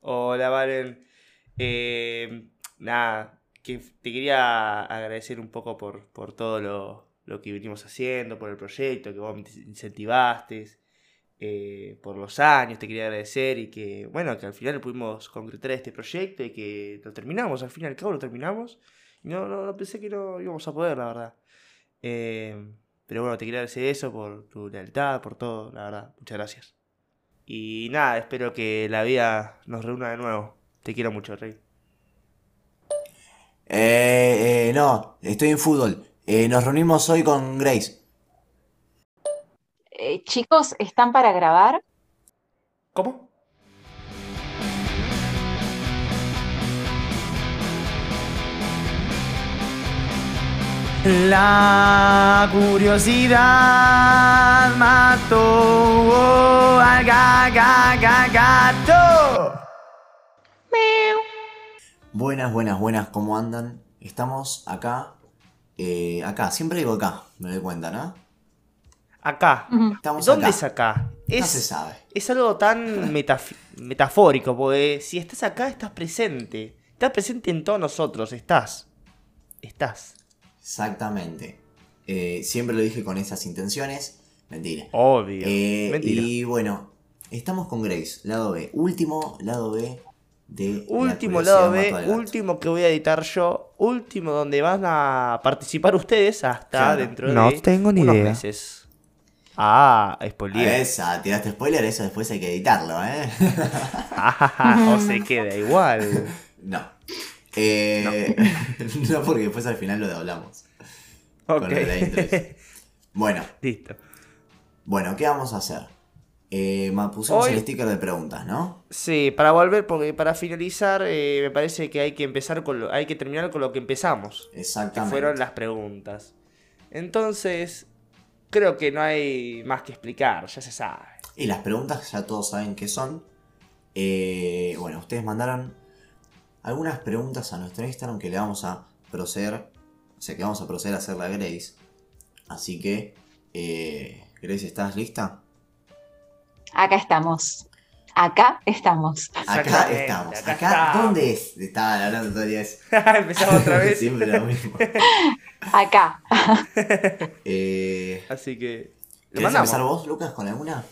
Hola, Valen. Eh, nada, que te quería agradecer un poco por, por todo lo, lo que venimos haciendo, por el proyecto, que vos me incentivaste, eh, por los años, te quería agradecer y que, bueno, que al final pudimos concretar este proyecto y que lo terminamos, al fin y al cabo lo terminamos. No, no, no pensé que no íbamos a poder, la verdad. Eh, pero bueno, te quería agradecer eso por tu lealtad, por todo, la verdad. Muchas gracias. Y nada, espero que la vida nos reúna de nuevo. Te quiero mucho, Rey. Eh, eh, no, estoy en fútbol. Eh, nos reunimos hoy con Grace. Eh, chicos, ¿están para grabar? ¿Cómo? La curiosidad mató al ga- ga- ga- gato. Buenas, buenas, buenas, ¿cómo andan? Estamos acá. eh, acá, siempre digo acá, me doy cuenta, ¿no? Acá. Estamos ¿Dónde acá. es acá? No se sabe. es algo tan metaf- metafórico, porque si estás acá, estás presente. Estás presente en todos nosotros, estás. Estás. Exactamente. Eh, siempre lo dije con esas intenciones. Mentira. Obvio. Eh, Mentira. y bueno, estamos con Grace, lado B. Último lado B de. la Último curiosidad lado B, último que voy a editar yo, último donde van a participar ustedes hasta Claro. dentro No de tengo ni unos idea. meses. Ah, spoiler. esa, tiraste spoiler, eso después hay que editarlo, ¿eh? o se queda igual. no. Eh, no. porque después al final lo hablamos. Ok. Con lo de. Bueno, Listo. bueno, ¿qué vamos a hacer? Eh, pusimos Hoy- el sticker de preguntas, ¿no? Sí, para volver, porque para finalizar, eh, me parece que hay que empezar con lo, hay que terminar con lo que empezamos. Que Exactamente. fueron las preguntas. Entonces, creo que no hay más que explicar, ya se sabe. Y las preguntas ya todos saben qué son. Eh, bueno, ustedes mandaron algunas preguntas a nuestro Instagram que le vamos a proceder. O sea, que vamos a proceder a hacerle a Grace. Así que, eh, Grace, ¿estás lista? Acá estamos. Acá estamos. Acá estamos. acá Acá, estamos. ¿dónde es? Estaban hablando todo el día eso. Empezamos otra vez. Siempre lo mismo. Acá. Eh, Así que. ¿Querés mandamos. empezar vos, Lucas, con alguna?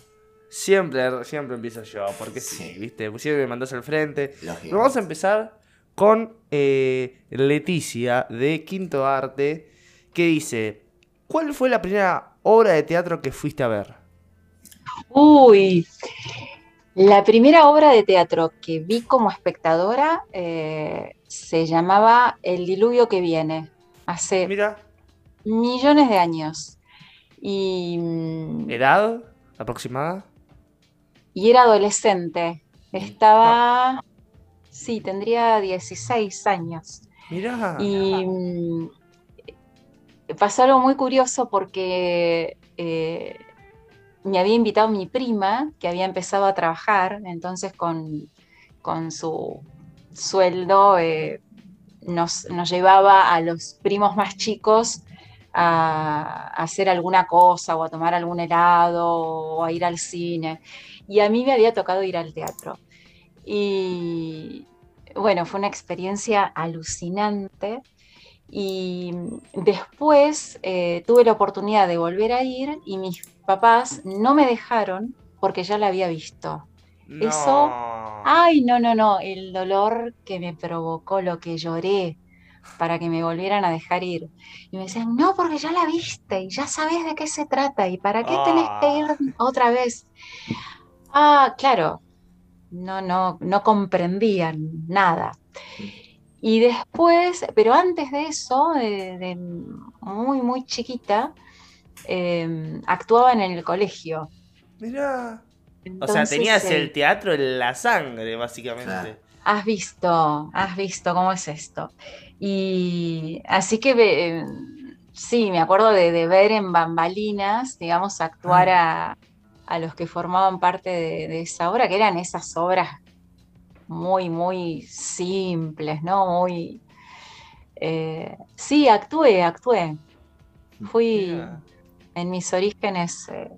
Siempre, siempre empiezo yo, porque sí, Sí. ¿viste? Siempre me mandás al frente. Lógico. Vamos a empezar con eh, Leticia de Quinto Arte, que dice: ¿Cuál fue la primera obra de teatro que fuiste a ver? Uy. La primera obra de teatro que vi como espectadora eh, se llamaba El diluvio que viene, hace Mira, millones de años. Y, mm, edad aproximada. y era adolescente. Estaba, sí, tendría 16 años. Mira. Y mm, pasó algo muy curioso porque eh, me había invitado mi prima, que había empezado a trabajar, entonces con, con su sueldo eh, nos, nos llevaba a los primos más chicos a, a hacer alguna cosa o a tomar algún helado o a ir al cine. Y a mí me había tocado ir al teatro. Y bueno, fue una experiencia alucinante. Y después eh, tuve la oportunidad de volver a ir y mis papás no me dejaron porque ya la había visto. No. eso- Ay, no, no, no, el dolor que me provocó, lo que lloré para que me volvieran a dejar ir. Y me decían, no, porque ya la viste y ya sabes de qué se trata y para qué tenés que ir otra vez. Ah, claro, no, no, no comprendían nada. Y después, pero antes de eso, de, de muy, muy chiquita, eh, actuaba en el colegio. Mira. O sea, tenías eh, el teatro en la sangre, básicamente. Has visto, has visto cómo es esto. Y así que eh, sí, me acuerdo de, de ver en bambalinas, digamos, actuar a, a los que formaban parte de, de esa obra, que eran esas obras muy, muy simples, ¿no? Muy... eh, sí, actué, actué. Fui en mis orígenes, eh,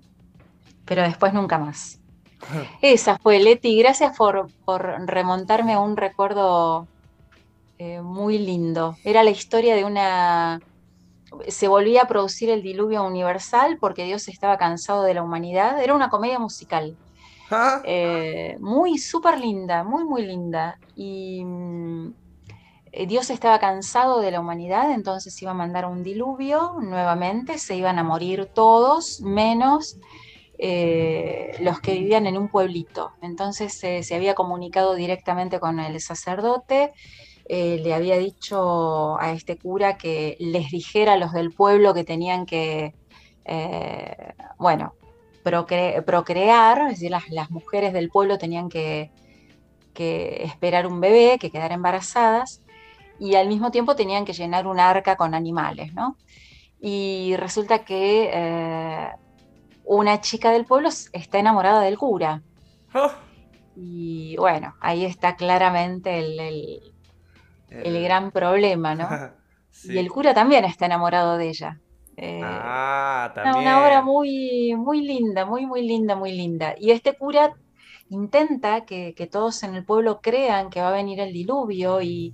pero después nunca más. Esa fue Leti, gracias por, remontarme a un recuerdo eh, muy lindo. Era la historia de una... Se volvía a producir el diluvio universal porque Dios estaba cansado de la humanidad. Era una comedia musical. Ah. Eh, muy súper linda, muy, muy linda. Y mm, eh, Dios estaba cansado de la humanidad, entonces iba a mandar un diluvio nuevamente, se iban a morir todos, menos eh, los que vivían en un pueblito. Entonces se había comunicado directamente con el sacerdote, eh, le había dicho a este cura que les dijera a los del pueblo que tenían que, eh, bueno, procrear, es decir, las, mujeres del pueblo tenían que, esperar un bebé, que quedar embarazadas, y al mismo tiempo tenían que llenar un arca con animales, ¿no? Y resulta que una chica del pueblo está enamorada del cura. Oh. Y bueno, ahí está claramente el, el, gran problema, ¿no? Y el cura también está enamorado de ella. Eh, ah, también. Una, obra muy, muy linda, muy, muy linda, muy linda. Y este cura intenta que, todos en el pueblo crean que va a venir el diluvio y,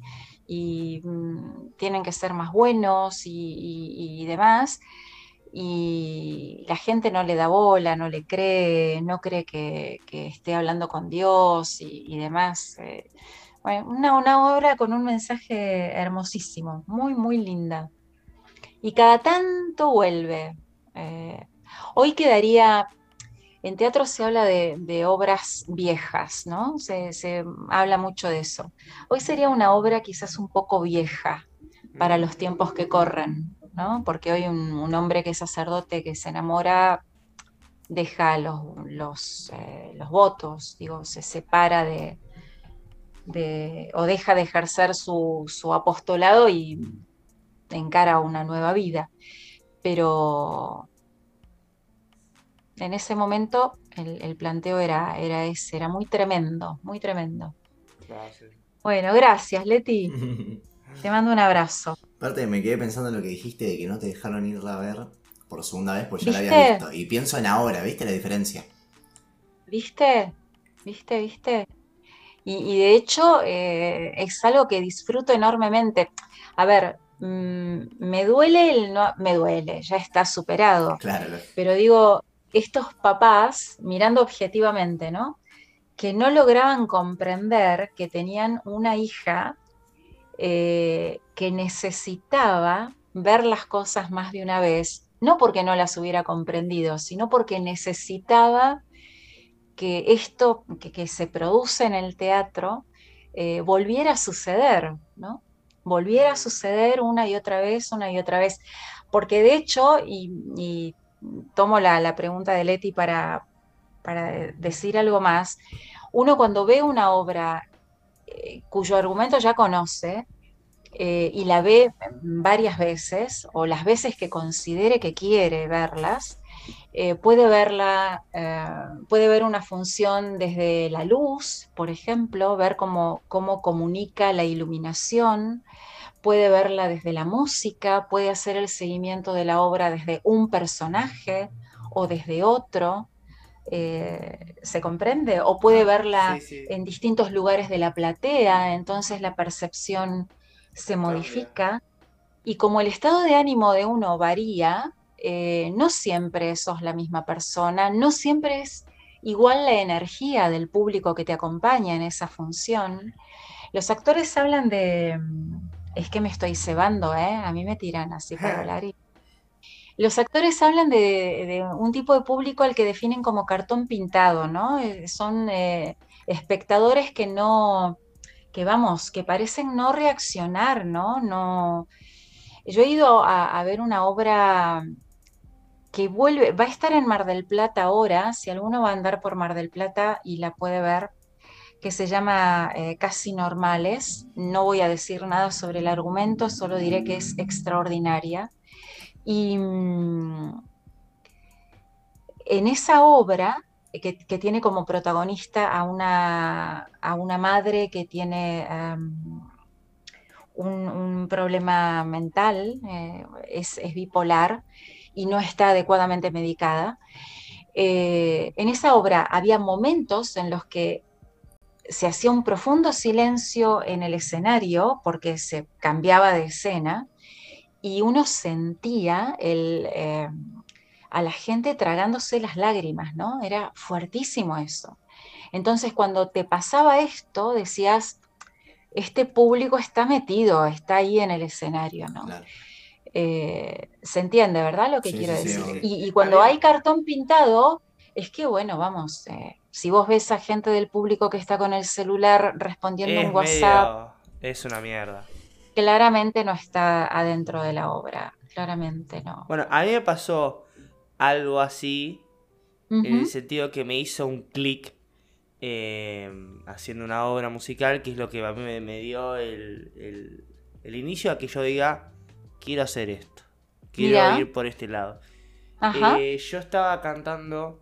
mm, tienen que ser más buenos y demás y la gente no le da bola, no le cree, no cree que, esté hablando con Dios y, demás. Eh, una, obra con un mensaje hermosísimo, muy, muy linda. Y cada tanto vuelve. Eh, hoy quedaría, en teatro se habla de, obras viejas, ¿no? Se, se habla mucho de eso. Hoy sería una obra quizás un poco vieja para los tiempos que corren. Porque hoy un, hombre que es sacerdote que se enamora deja los, los, eh, votos, digo, se separa de, o deja de ejercer su, apostolado y encara una nueva vida. Pero en ese momento el, planteo era, era ese, era muy tremendo, muy tremendo. Bueno, gracias, Leti. Te mando un abrazo. Aparte, me quedé pensando en lo que dijiste de que no te dejaron irla a ver por segunda vez, pues ya la había visto. Y pienso en ahora, ¿viste la diferencia? ¿Viste? ¿Viste? ¿Viste? Y, de hecho, eh, es algo que disfruto enormemente. A ver, mm, me duele el no. Me duele, ya está superado. Claro. Pero digo, estos papás, mirando objetivamente, ¿no? Que no lograban comprender que tenían una hija eh, que necesitaba ver las cosas más de una vez, no porque no las hubiera comprendido, sino porque necesitaba que esto que, se produce en el teatro eh, volviera a suceder, ¿no? Volviera a suceder una y otra vez, una y otra vez. Porque de hecho, y, tomo la, pregunta de Leti para, para decir algo más, uno cuando ve una obra eh, cuyo argumento ya conoce eh, y la ve varias veces o las veces que considere que quiere verlas, eh, puede verla, puede ver una función desde la luz, por ejemplo, ver cómo, cómo comunica la iluminación, puede verla desde la música, puede hacer el seguimiento de la obra desde un personaje o desde otro. Eh, ¿Se comprende? O puede ah, verla en distintos lugares de la platea, entonces la percepción se modifica. Y como el estado de ánimo de uno varía, eh, no siempre sos la misma persona, no siempre es igual la energía del público que te acompaña en esa función. Los actores hablan de... Mm, es que me estoy cebando, ¿eh? A mí me tiran así para hablar y los actores hablan de, un tipo de público al que definen como cartón pintado, ¿no? Eh, son eh, espectadores que no, que vamos, que parecen no reaccionar, ¿no? no yo he ido a, ver una obra que vuelve, va a estar en Mar del Plata ahora, si alguno va a andar por Mar del Plata y la puede ver, que se llama eh, Casi Normales. No voy a decir nada sobre el argumento, solo diré que es extraordinaria. Y mm, en esa obra, que, tiene como protagonista a una, a una madre que tiene em, un, problema mental, eh, es, bipolar y no está adecuadamente medicada. eh, en esa obra había momentos en los que se hacía un profundo silencio en el escenario porque se cambiaba de escena y uno sentía eh, a la gente tragándose las lágrimas, ¿no? Era fuertísimo eso. Entonces, cuando te pasaba esto, decías, este público está metido, está ahí en el escenario, ¿no? Eh, se entiende, ¿verdad? Lo que quiero decir. y, cuando hay cartón pintado, es que, bueno, vamos, eh, si vos ves a gente del público que está con el celular respondiendo un WhatsApp... Es una mierda. Claramente no está adentro de la obra, claramente no. Bueno, a mí me pasó algo así, en el sentido que me hizo un clic em, haciendo una obra musical, que es lo que a mí me, dio el, inicio a que yo diga, quiero hacer esto, quiero ir por este lado. Eh, yo estaba cantando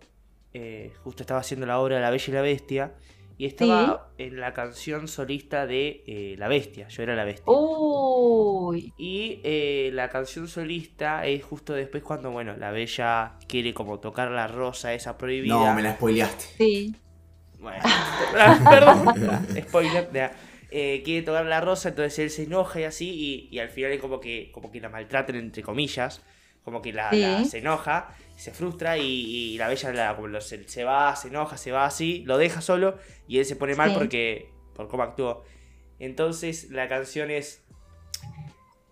eh, justo estaba haciendo la obra La Bella y la Bestia, y estaba en la canción solista de eh, La Bestia, yo era la Bestia. Y eh, la canción solista es justo después cuando, bueno, la Bella quiere como tocar la rosa esa prohibida. No, me la spoileaste. Sí. Bueno, perdón. Spoiler. Quiere tocar la rosa, entonces él se enoja y así, y, al final es como que, como que la maltraten entre comillas, como que la se enoja se frustra y, la bella se, va, se enoja, se va así, lo deja solo y él se pone mal porque por cómo actuó. Entonces la canción es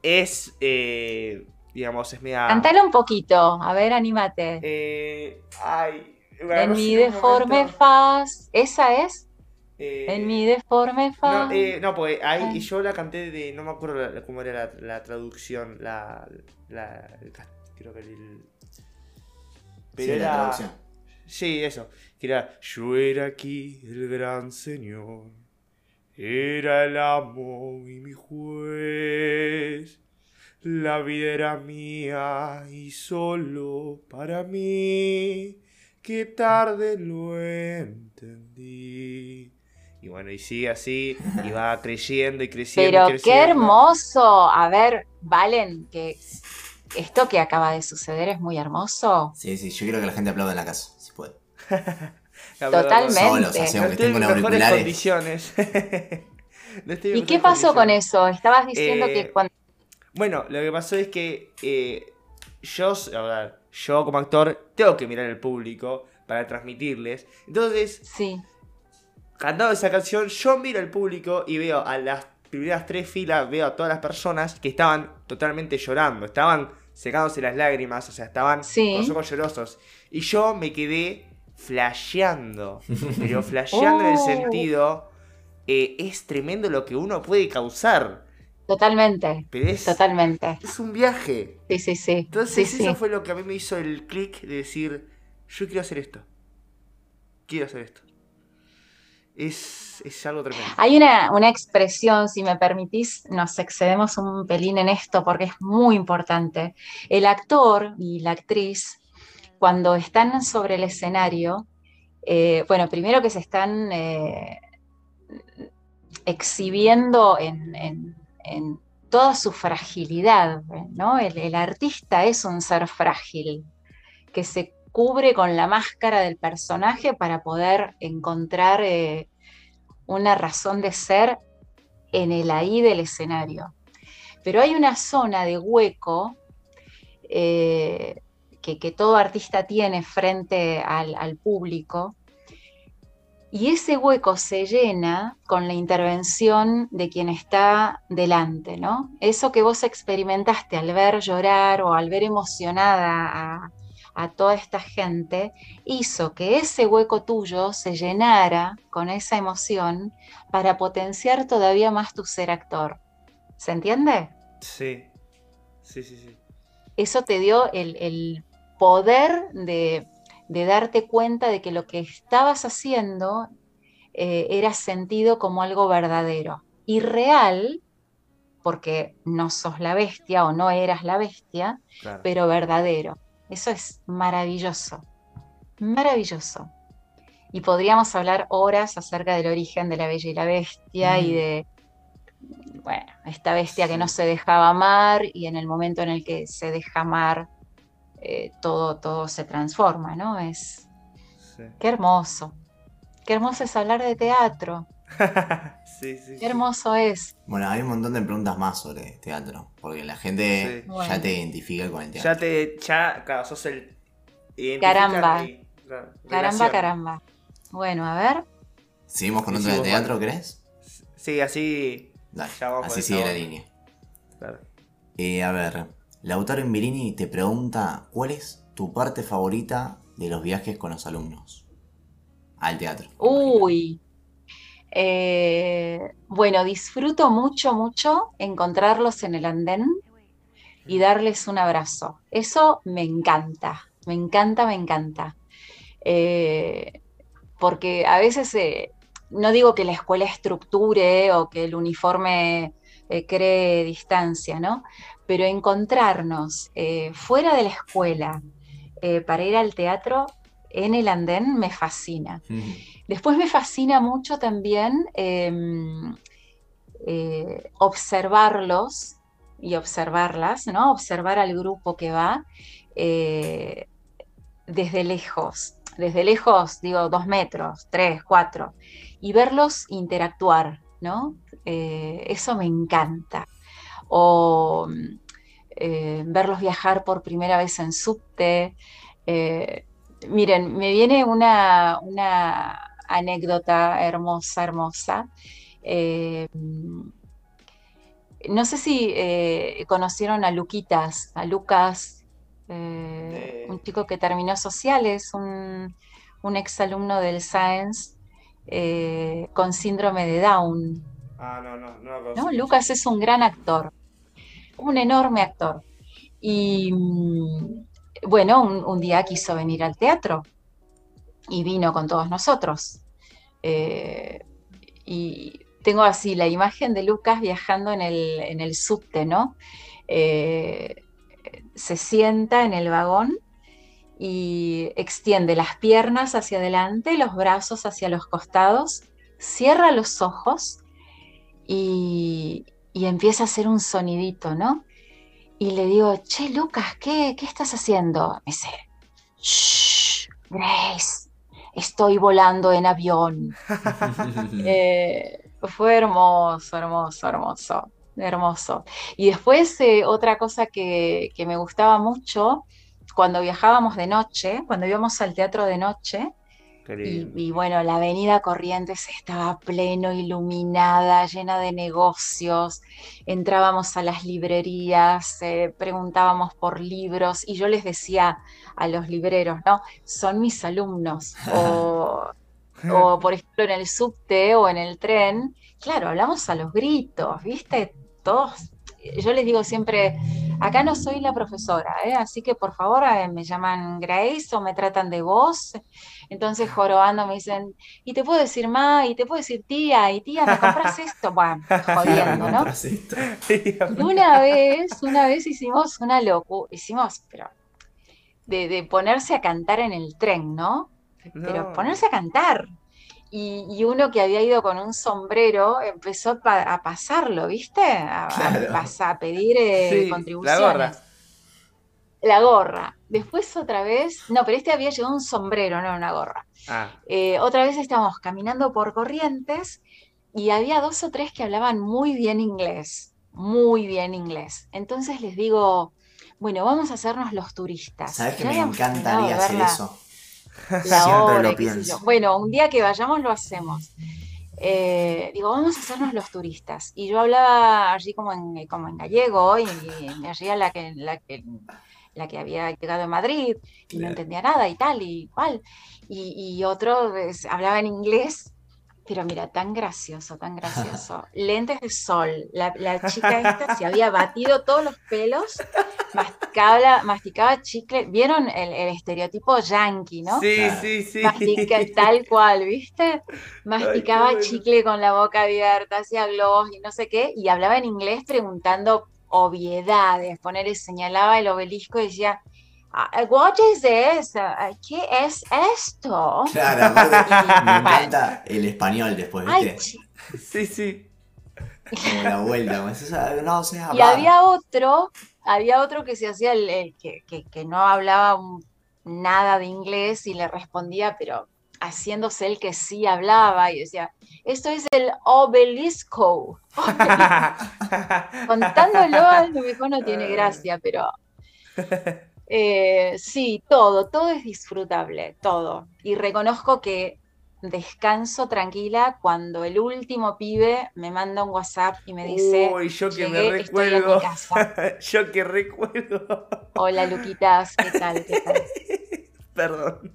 es eh, digamos es media Cantale un poquito, a ver, anímate. Eh, ay, en mi deforme faz, esa es. En mi deforme faz. No, eh, no pues ahí y yo la canté de no me acuerdo cómo era la, traducción, la, la creo que el pero sí, era. Sí, eso. Que era. Yo era aquí el gran señor. Era el amo y mi juez. La vida era mía y solo para mí. Qué tarde lo entendí. Y bueno, y sigue así, y va creciendo y creciendo. Pero qué hermoso. A ver, Valen, que esto que acaba de suceder es muy hermoso. Sí, sí, yo quiero que la gente aplaude en la casa, si puede. Totalmente. Solos, condiciones. ¿Y qué pasó con eso? Estabas diciendo que eh, cuando... Bueno, lo que pasó es que eh, yo, a ver, yo como actor tengo que mirar al público para transmitirles. Entonces, sí. Cantando esa canción, yo miro al público y veo a las primeras tres filas, veo a todas las personas que estaban totalmente llorando, estaban secándose las lágrimas, o sea, estaban con los ojos llorosos. Y yo me quedé flasheando, pero flasheando en el oh. sentido, eh, es tremendo lo que uno puede causar. Totalmente. totalmente. Es un viaje. Sí, sí, sí. Entonces eso fue lo que a mí me hizo el clic de decir, yo quiero hacer esto. Quiero hacer esto. Es, algo tremendo. Hay una, una, expresión, si me permitís, nos excedemos un pelín en esto porque es muy importante. El actor y la actriz, cuando están sobre el escenario, eh, bueno, primero que se están eh, exhibiendo en, en, toda su fragilidad, ¿no? El, el, artista es un ser frágil, que se cubre con la máscara del personaje para poder encontrar eh, una razón de ser en el ahí del escenario. Pero hay una zona de hueco eh, que, todo artista tiene frente al, público, y ese hueco se llena con la intervención de quien está delante, ¿no? Eso que vos experimentaste al ver llorar o al ver emocionada a, a toda esta gente, hizo que ese hueco tuyo se llenara con esa emoción para potenciar todavía más tu ser actor. ¿Se entiende? Sí, sí, sí, sí. Eso te dio el, poder de, darte cuenta de que lo que estabas haciendo eh, era sentido como algo verdadero y real, porque no sos la bestia o no eras la bestia, pero verdadero. Eso es maravilloso, maravilloso. Y podríamos hablar horas acerca del origen de la Bella y la Bestia y mm. de, bueno, esta bestia que no se dejaba amar y en el momento en el que se deja amar, eh, todo, todo se transforma, ¿no? Es, Sí. Qué hermoso. Qué hermoso es hablar de teatro. sí, sí, Qué sí. hermoso es. Bueno, hay un montón de preguntas más sobre teatro. Porque la gente Sí. ya Bueno. te identifica con el teatro. Ya te. Ya, claro, sos el. Caramba. y- claro, Caramba, relación. caramba. Bueno, a ver. ¿Seguimos con otro de teatro, crees? Sí, así. Dale, Ya vamos así sigue la línea. Claro. Eh, a ver, Lautaro Imbirini te pregunta ¿cuál es tu parte favorita de los viajes con los alumnos? Al teatro. Uy. Eh, bueno, disfruto mucho, mucho encontrarlos en el andén y darles un abrazo. Eso me encanta, me encanta, me encanta. Eh, porque a veces, eh, no digo que la escuela estructure o que el uniforme cree distancia, ¿no? Pero encontrarnos fuera de la escuela para ir al teatro en el andén me fascina. Después me fascina mucho también em, eh, observarlos y observarlas, ¿no? Observar al grupo que va eh, desde lejos. Desde lejos, digo, dos metros, tres, cuatro, y verlos interactuar, ¿no? Eh, eso me encanta. O verlos viajar por primera vez en subte. eh, Miren, me viene una, una anécdota hermosa, hermosa. Eh, no sé si eh, conocieron a Luquitas, a Lucas, eh, un chico que terminó sociales, un, un exalumno del Science con síndrome de Down. Ah, no, no, no ¿no? Lucas es un gran actor, un enorme actor. Y mm, bueno, un, día quiso venir al teatro y vino con todos nosotros. Eh, y tengo así la imagen de Lucas viajando en el, en el subte, ¿no? Eh, se sienta en el vagón y extiende las piernas hacia adelante, los brazos hacia los costados, cierra los ojos y, y empieza a hacer un sonidito, ¿no? Y le digo, che, Lucas, ¿qué, qué estás haciendo? Me dice, shh, Grace, estoy volando en avión. Eh, fue hermoso, hermoso, hermoso, hermoso. Y después eh, otra cosa que, que me gustaba mucho, cuando viajábamos de noche, cuando íbamos al teatro de noche, y, bueno, la avenida Corrientes estaba pleno, iluminada, llena de negocios. Entrábamos a las librerías, eh, preguntábamos por libros y yo les decía a los libreros, ¿no? Son mis alumnos. O, o por ejemplo en el subte o en el tren, claro, hablamos a los gritos, ¿viste? Todos, yo les digo siempre, acá no soy la profesora, ¿eh? así que por favor eh, me llaman Grace o me tratan de vos. Entonces jorobando me dicen, y te puedo decir ma, y te puedo decir tía, y tía, ¿me compras esto? Bueno, jodiendo, ¿no? Y una vez, una vez hicimos una locura, hicimos, pero de, de ponerse a cantar en el tren, ¿no? Pero No. ponerse a cantar. Y, y uno que había ido con un sombrero empezó a, pa- a pasarlo, ¿viste? A, a Claro. pas- a pedir eh, Sí, la contribuciones. gorra. La gorra. Después otra vez, no, pero este había llevado un sombrero, no una gorra. Ah, Eh, otra vez estábamos caminando por Corrientes y había dos o tres que hablaban muy bien inglés, muy bien inglés. Entonces les digo, bueno, vamos a hacernos los turistas. ¿Sabes que me encantaría hacer eso? la Siempre lo pienso. Bueno, un día que vayamos lo hacemos. Eh, digo, vamos a hacernos los turistas. Y yo hablaba allí como en, como en gallego y, y me hacía la que, la que la que había llegado a Madrid y no entendía nada y tal y cual. Y, y otro pues, hablaba en inglés, pero mira, tan gracioso, tan gracioso. Lentes de sol. La, la chica esta se había batido todos los pelos, masticaba, masticaba chicle. ¿Vieron el, el estereotipo yankee, no? sí, Claro. sí, sí. Mastica tal cual, ¿viste? Masticaba bueno. chicle con la boca abierta, hacía globos y no sé qué, y hablaba en inglés preguntando obviedades, poner, señalaba el obelisco y decía, "Ah, What is this? Ah, ¿Qué es esto? Claro, me encanta el español después, Ay, ¿viste? chi- Sí, sí. Como la vuelta, eso, no sé y había otro, había otro que se hacía el, el que, que- que no hablaba nada de inglés y le respondía, pero haciéndose el que sí hablaba y decía, esto es el obelisco. Contándolo a lo mejor no tiene gracia, pero eh, sí, todo, todo es disfrutable, todo. Y reconozco que descanso tranquila cuando el último pibe me manda un WhatsApp y me dice, Uy, yo que me "Llegué, estoy en mi recuerdo. casa". yo que recuerdo. Hola Luquitas, ¿qué tal? ¿Qué tal? Perdón.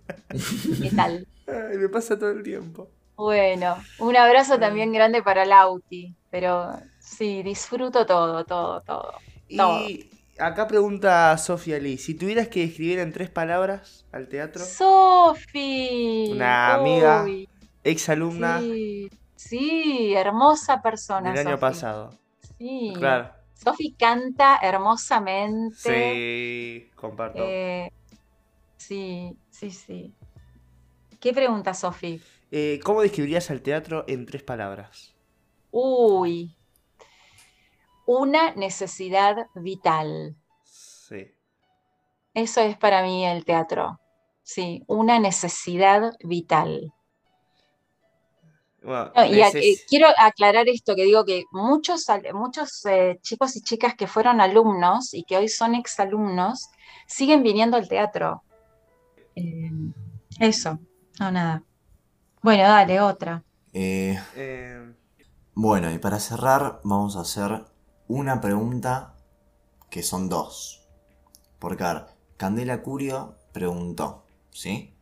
¿Qué tal? Ay, me pasa todo el tiempo. Bueno, un abrazo también grande para Lauti, pero sí, disfruto todo, todo, todo. Todo. Acá pregunta Sofía Lee, si tuvieras que describir en tres palabras al teatro, Sofi. Una amiga Uy, ex alumna sí, sí, hermosa persona. del año Sofi. pasado. Sí. Claro. Sofi canta hermosamente. Sí, comparto. Eh, sí, sí, sí. ¿Qué pregunta, Sofi? Eh, ¿Cómo describirías al teatro en tres palabras? Uy, una necesidad vital. Sí. Eso es para mí el teatro. Sí, una necesidad vital. Bueno, No, y eh, quiero aclarar esto, que digo que muchos, muchos eh, chicos y chicas que fueron alumnos y que hoy son exalumnos, siguen viniendo al teatro. Eh, eso, no, nada. Bueno, dale, otra. Eh, eh, bueno, y para cerrar, vamos a hacer una pregunta que son dos. Porque, a ver, Candela Curio preguntó, ¿sí?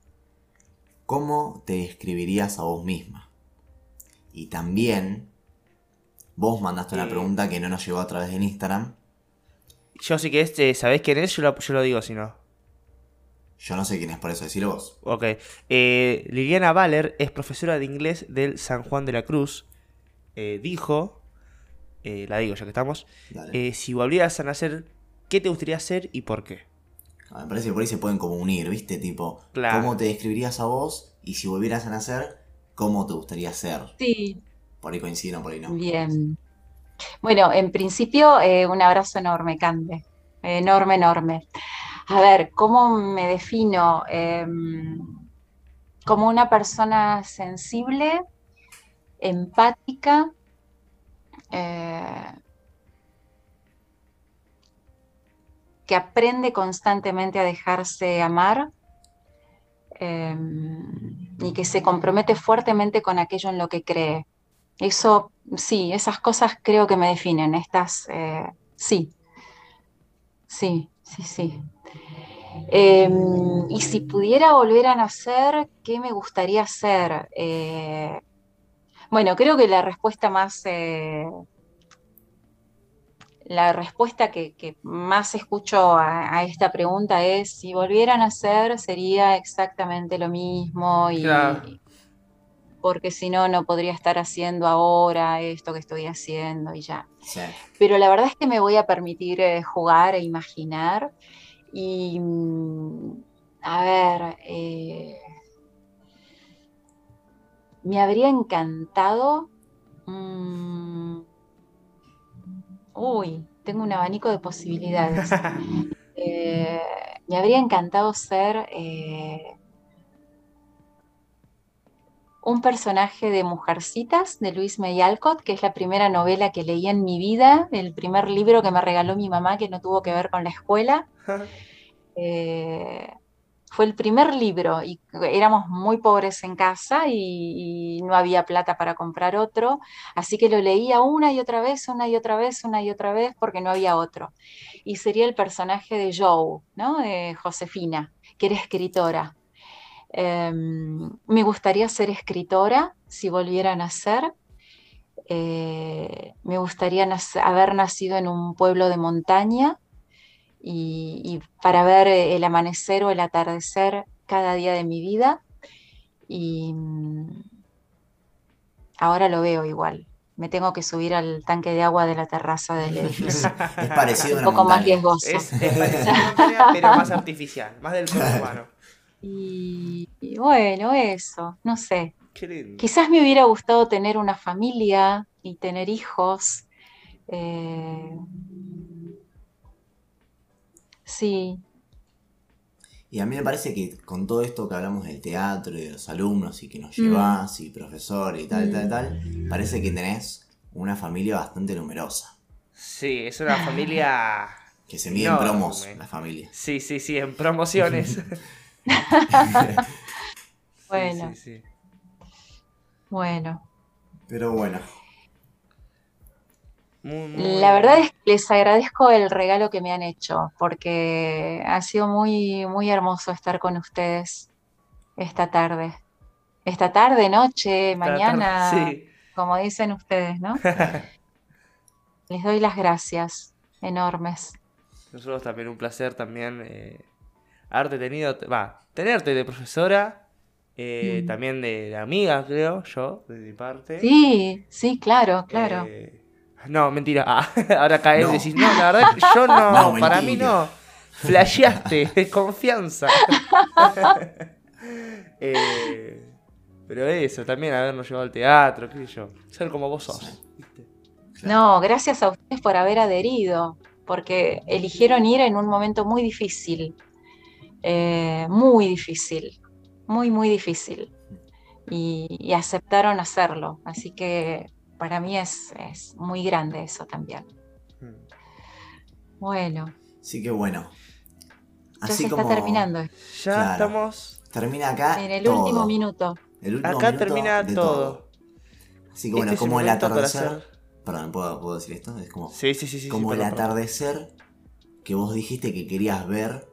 ¿Cómo te describirías a vos misma? Y también, vos mandaste una Eh. pregunta que no nos llegó a través del Instagram. yo sí que este, ¿sabés quién es? Yo lo, yo lo digo si no. Yo no sé quién es, por eso decirlo vos. Ok. Eh, Liliana Valer es profesora de inglés del San Juan de la Cruz. Eh, dijo, eh, la digo ya que estamos, eh, si volvieras a nacer, ¿qué te gustaría hacer y por qué? Ah, Me parece que por ahí se pueden como unir, ¿viste? Tipo, Claro. ¿cómo te describirías a vos? Y si volvieras a nacer, ¿cómo te gustaría ser? Sí, Por ahí coinciden, por ahí no. bien. Bueno, en principio, eh, un abrazo enorme, Cande. Enorme, enorme. A ver, ¿cómo me defino? Em, como una persona sensible, empática, eh, que aprende constantemente a dejarse amar em, y que se compromete fuertemente con aquello en lo que cree. Eso, sí, esas cosas creo que me definen. Estas, eh, sí, sí, sí, sí. Em, y si pudiera volver a nacer, ¿qué me gustaría hacer? Eh, bueno, creo que la respuesta más, eh, la respuesta que, que más escucho a, a esta pregunta es, si volviera a nacer sería exactamente lo mismo y Claro. porque si no, no podría estar haciendo ahora esto que estoy haciendo y ya. Sí. Pero la verdad es que me voy a permitir eh, jugar e imaginar. Y, mm, a ver, eh, me habría encantado... mm, uy, tengo un abanico de posibilidades. Eh, me habría encantado ser eh, un personaje de Mujercitas de Luis May Alcott, que es la primera novela que leí en mi vida, el primer libro que me regaló mi mamá que no tuvo que ver con la escuela. Eh, fue el primer libro y éramos muy pobres en casa y, no había plata para comprar otro, así que lo leía una y otra vez, una y otra vez, una y otra vez porque no había otro. Y sería el personaje de Joe, ¿no? De Josefina, que era escritora. Eh, me gustaría ser escritora si volviera a nacer. Eh, me gustaría haber nacido en un pueblo de montaña y, y para ver eh, el amanecer o el atardecer cada día de mi vida. Y mm, ahora lo veo igual. Me tengo que subir al tanque de agua de la terraza del edificio. Es parecido a un una poco más riesgoso. Es, es parecido a una montaña, pero más artificial, más del cuerpo humano. Y, y bueno, eso, no sé. Quizás me hubiera gustado tener una familia y tener hijos. eh, sí, Y a mí me parece que con todo esto que hablamos del teatro y de los alumnos y que nos Mm. llevas y profesor y tal, tal, Mm. tal, parece que tenés una familia bastante numerosa. Sí, es una familia. Que se mide en No, promos me- la familia. Sí, sí, sí, en promociones. Bueno, Sí, sí, sí. bueno. Pero bueno, Muy, muy La verdad es que les agradezco el regalo que me han hecho, porque ha sido muy, muy hermoso estar con ustedes esta tarde. Esta tarde, noche, tarde- mañana, Sí. como dicen ustedes, ¿no? Les doy las gracias enormes. Nosotros también un placer también eh, haberte tenido, va, tenerte de profesora, eh, Mm. también de, de amiga, creo, yo, de mi parte. Sí, sí, claro, claro. Eh, no, mentira. Ah, ahora caes No. y decís, no, la verdad que yo no, No, para mí no. Flasheaste, confianza. Eh, pero eso, también habernos llevado al teatro, qué sé yo. Ser como vos sos. Sí. ¿viste? claro. No, gracias a ustedes por haber adherido, porque eligieron ir en un momento muy difícil, eh, muy difícil, muy, muy difícil, y, y aceptaron hacerlo. Así que para mí es, es muy grande eso también. Mm. Bueno, Así que bueno. ya se como está terminando. Ya Claro. estamos. termina acá En el todo. último minuto. El último Acá minuto termina de todo. Así que bueno, Este el como el momento para atardecer. hacer- Perdón, ¿puedo, puedo decir esto? Es como, Sí, sí, sí, sí. como sí, el perdón. atardecer que vos dijiste que querías ver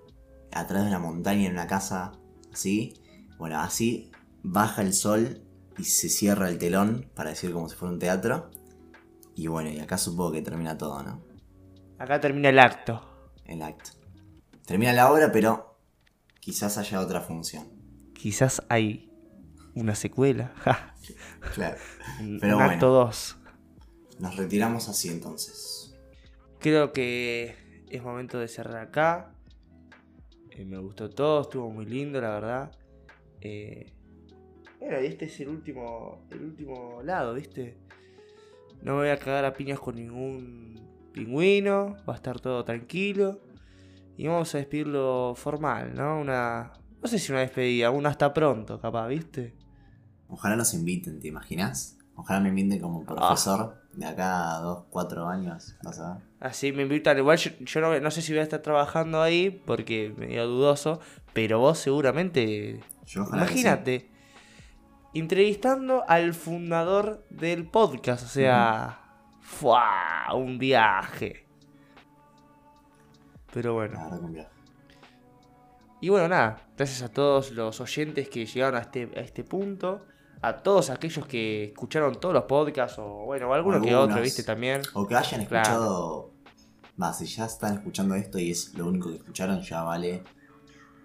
atrás de una montaña en una casa así. Bueno, así baja el sol y se cierra el telón para decir como si fuera un teatro. Y bueno, y acá supongo que termina todo, ¿no? Acá termina el acto. El acto. Termina la obra, pero quizás haya otra función. Quizás hay una secuela. Ja, Claro. Pero un bueno. acto 2. Nos retiramos así entonces. Creo que es momento de cerrar acá. Eh, me gustó todo, estuvo muy lindo, la verdad. Eh, bueno, y este es el último, el último lado, ¿viste? No me voy a cagar a piñas con ningún pingüino, va a estar todo tranquilo. Y vamos a despedirlo formal, ¿no? Una. No sé si una despedida, un hasta pronto, capaz, ¿viste? Ojalá nos inviten, ¿te imaginas? Ojalá me inviten como profesor de acá a dos, cuatro años, vas a ver. Así me invitan. Igual yo, yo no, no sé si voy a estar trabajando ahí porque medio dudoso. Pero vos seguramente. Yo ojalá. Imagínate. Entrevistando al fundador del podcast. O sea. ¡Fua! Un viaje. Pero bueno. Viaje. Y bueno, nada. Gracias a todos los oyentes que llegaron a este, a este punto. A todos aquellos que escucharon todos los podcasts. O bueno, alguno que otro, viste también. O que hayan Claro. escuchado. Va, si ya están escuchando esto y es lo único que escucharon, ya vale.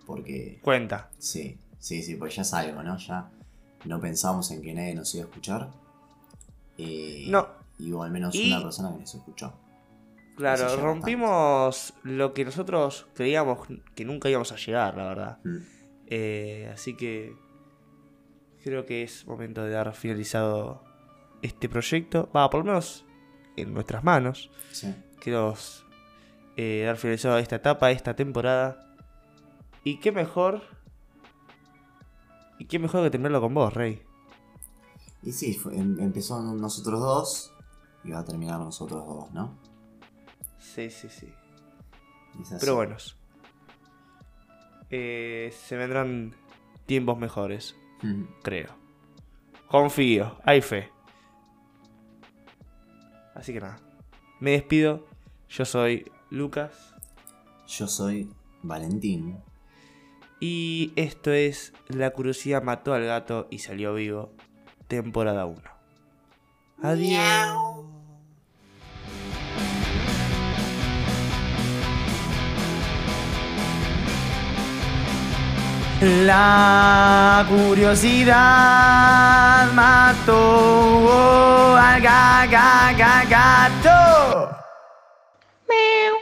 Porque. Cuenta. Sí, sí, sí, pues ya es algo, ¿no? Ya no pensamos en que nadie nos iba a escuchar. Eh, No. Y hubo al menos Y- una persona que nos escuchó. Claro, rompimos lo que nosotros creíamos que nunca íbamos a llegar, la verdad. Mm. Eh, así que creo que es momento de dar finalizado este proyecto. Va, por lo menos en nuestras manos. Sí. Queremos eh, dar finalizado esta etapa, esta temporada. Y qué mejor. Y qué mejor que terminarlo con vos, Rey. Y sí, fue- em- empezó nosotros dos y va a terminar nosotros dos, ¿no? Sí, sí, sí. Pero buenos. Eh, se vendrán tiempos mejores. Mm. creo. Confío, hay fe. Así que nada, me despido. Yo soy Lucas Yo soy Valentín. Y esto es La curiosidad mató al gato y salió vivo, temporada 1. Adiós. La curiosidad mató al ga- ga- ga- gato. Miau.